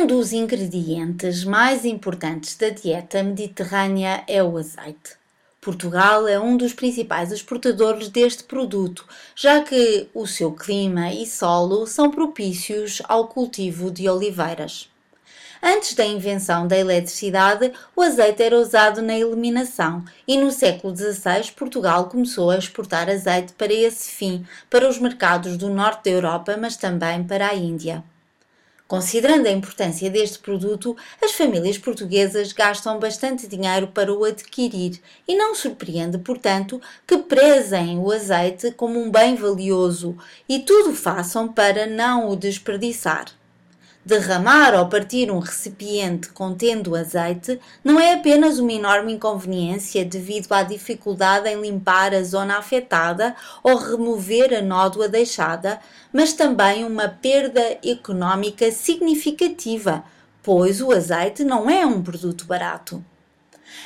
Um dos ingredientes mais importantes da dieta mediterrânea é o azeite. Portugal é um dos principais exportadores deste produto, já que o seu clima e solo são propícios ao cultivo de oliveiras. Antes da invenção da eletricidade, o azeite era usado na iluminação e no século XVI Portugal começou a exportar azeite para esse fim, para os mercados do norte da Europa, mas também para a Índia. Considerando a importância deste produto, as famílias portuguesas gastam bastante dinheiro para o adquirir e não surpreende, portanto, que prezem o azeite como um bem valioso e tudo façam para não o desperdiçar. Derramar ou partir um recipiente contendo azeite não é apenas uma enorme inconveniência devido à dificuldade em limpar a zona afetada ou remover a nódoa deixada, mas também uma perda económica significativa, pois o azeite não é um produto barato.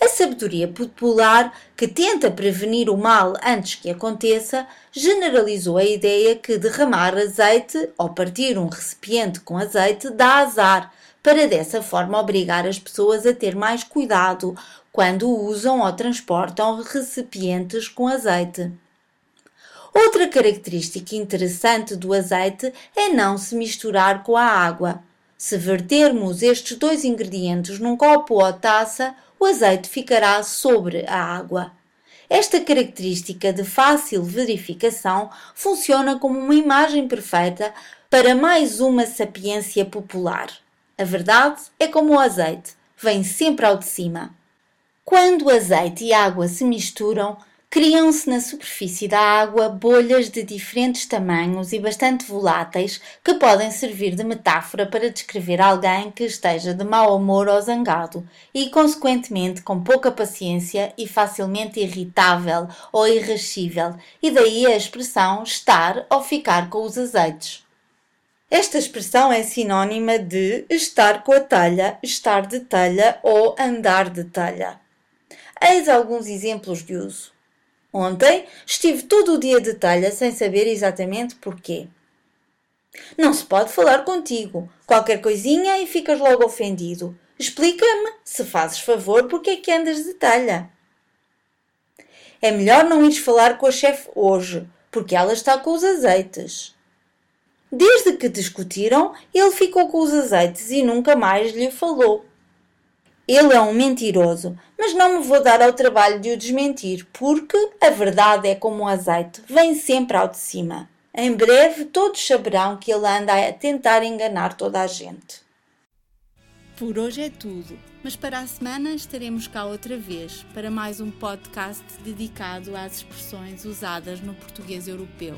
A sabedoria popular, que tenta prevenir o mal antes que aconteça, generalizou a ideia que derramar azeite ou partir um recipiente com azeite dá azar, para dessa forma obrigar as pessoas a ter mais cuidado quando usam ou transportam recipientes com azeite. Outra característica interessante do azeite é não se misturar com a água. Se vertermos estes dois ingredientes num copo ou taça, o azeite ficará sobre a água. Esta característica de fácil verificação funciona como uma imagem perfeita para mais uma sapiência popular. A verdade é como o azeite, vem sempre ao de cima. Quando azeite e água se misturam, criam-se na superfície da água bolhas de diferentes tamanhos e bastante voláteis que podem servir de metáfora para descrever alguém que esteja de mau humor ou zangado e, consequentemente, com pouca paciência e facilmente irritável ou irascível, e daí a expressão estar ou ficar com os azeites. Esta expressão é sinônima de estar com a telha, estar de telha ou andar de telha. Eis alguns exemplos de uso. Ontem estive todo o dia de talha sem saber exatamente porquê. Não se pode falar contigo. Qualquer coisinha e ficas logo ofendido. Explica-me, se fazes favor, porque é que andas de talha. É melhor não ires falar com a chefe hoje, porque ela está com os azeites. Desde que discutiram, ele ficou com os azeites e nunca mais lhe falou. Ele é um mentiroso, mas não me vou dar ao trabalho de o desmentir, porque a verdade é como o azeite, vem sempre ao de cima. Em breve todos saberão que ele anda a tentar enganar toda a gente. Por hoje é tudo, mas para a semana estaremos cá outra vez para mais um podcast dedicado às expressões usadas no português europeu.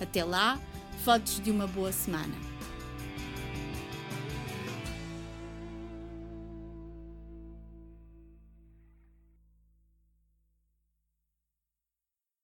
Até lá, fotos de uma boa semana.